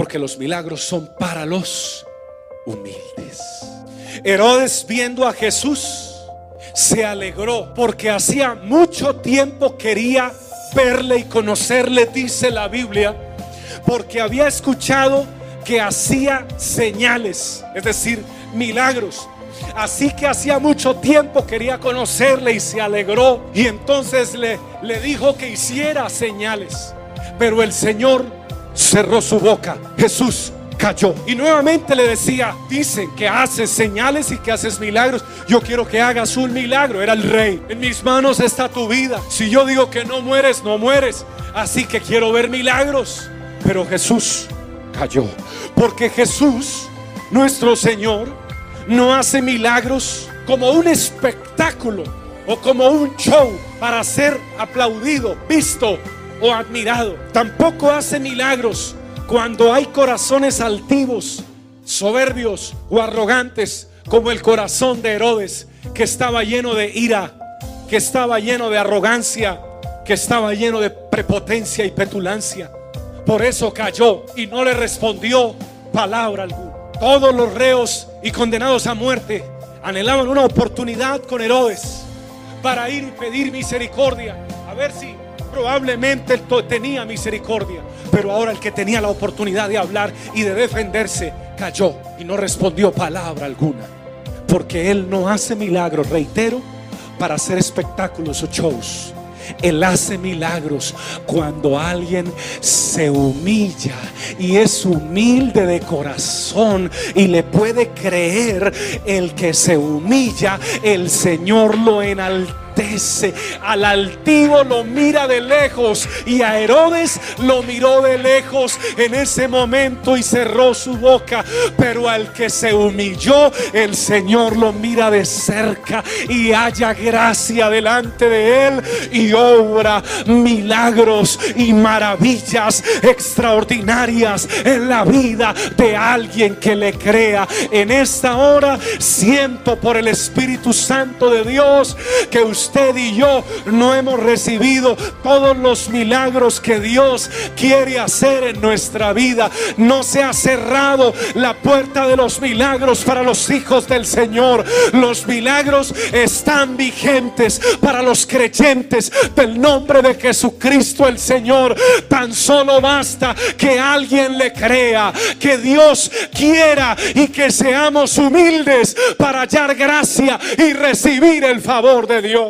Porque los milagros son para los humildes. Herodes viendo a Jesús se alegró porque hacía mucho tiempo quería verle y conocerle, dice la Biblia, porque había escuchado que hacía señales, es decir, milagros. Así que hacía mucho tiempo quería conocerle y se alegró. Y entonces le, le dijo que hiciera señales. Pero el Señor cerró su boca. Jesús cayó. Y nuevamente le decía, dicen que haces señales y que haces milagros. Yo quiero que hagas un milagro. Era el rey. En mis manos está tu vida. Si yo digo que no mueres, no mueres. Así que quiero ver milagros. Pero Jesús cayó. Porque Jesús, nuestro Señor, no hace milagros como un espectáculo o como un show para ser aplaudido, visto o admirado. Tampoco hace milagros cuando hay corazones altivos, soberbios o arrogantes, como el corazón de Herodes, que estaba lleno de ira, que estaba lleno de arrogancia, que estaba lleno de prepotencia y petulancia. Por eso cayó y no le respondió palabra alguna. Todos los reos y condenados a muerte anhelaban una oportunidad con Herodes para ir y pedir misericordia. A ver si probablemente él tenía misericordia. Pero ahora el que tenía la oportunidad de hablar y de defenderse cayó y no respondió palabra alguna. Porque él no hace milagros, reitero, para hacer espectáculos o shows. Él hace milagros cuando alguien se humilla y es humilde de corazón y le puede creer el que se humilla, el Señor lo enaltece al altivo lo mira de lejos y a Herodes lo miró de lejos en ese momento y cerró su boca. Pero al que se humilló, el Señor lo mira de cerca y haya gracia delante de él y obra milagros y maravillas extraordinarias en la vida de alguien que le crea. En esta hora siento por el Espíritu Santo de Dios que usted usted y yo no hemos recibido todos los milagros que Dios quiere hacer en nuestra vida. No se ha cerrado la puerta de los milagros para los hijos del Señor. Los milagros están vigentes para los creyentes del nombre de Jesucristo el Señor. Tan solo basta que alguien le crea, que Dios quiera y que seamos humildes para hallar gracia y recibir el favor de Dios.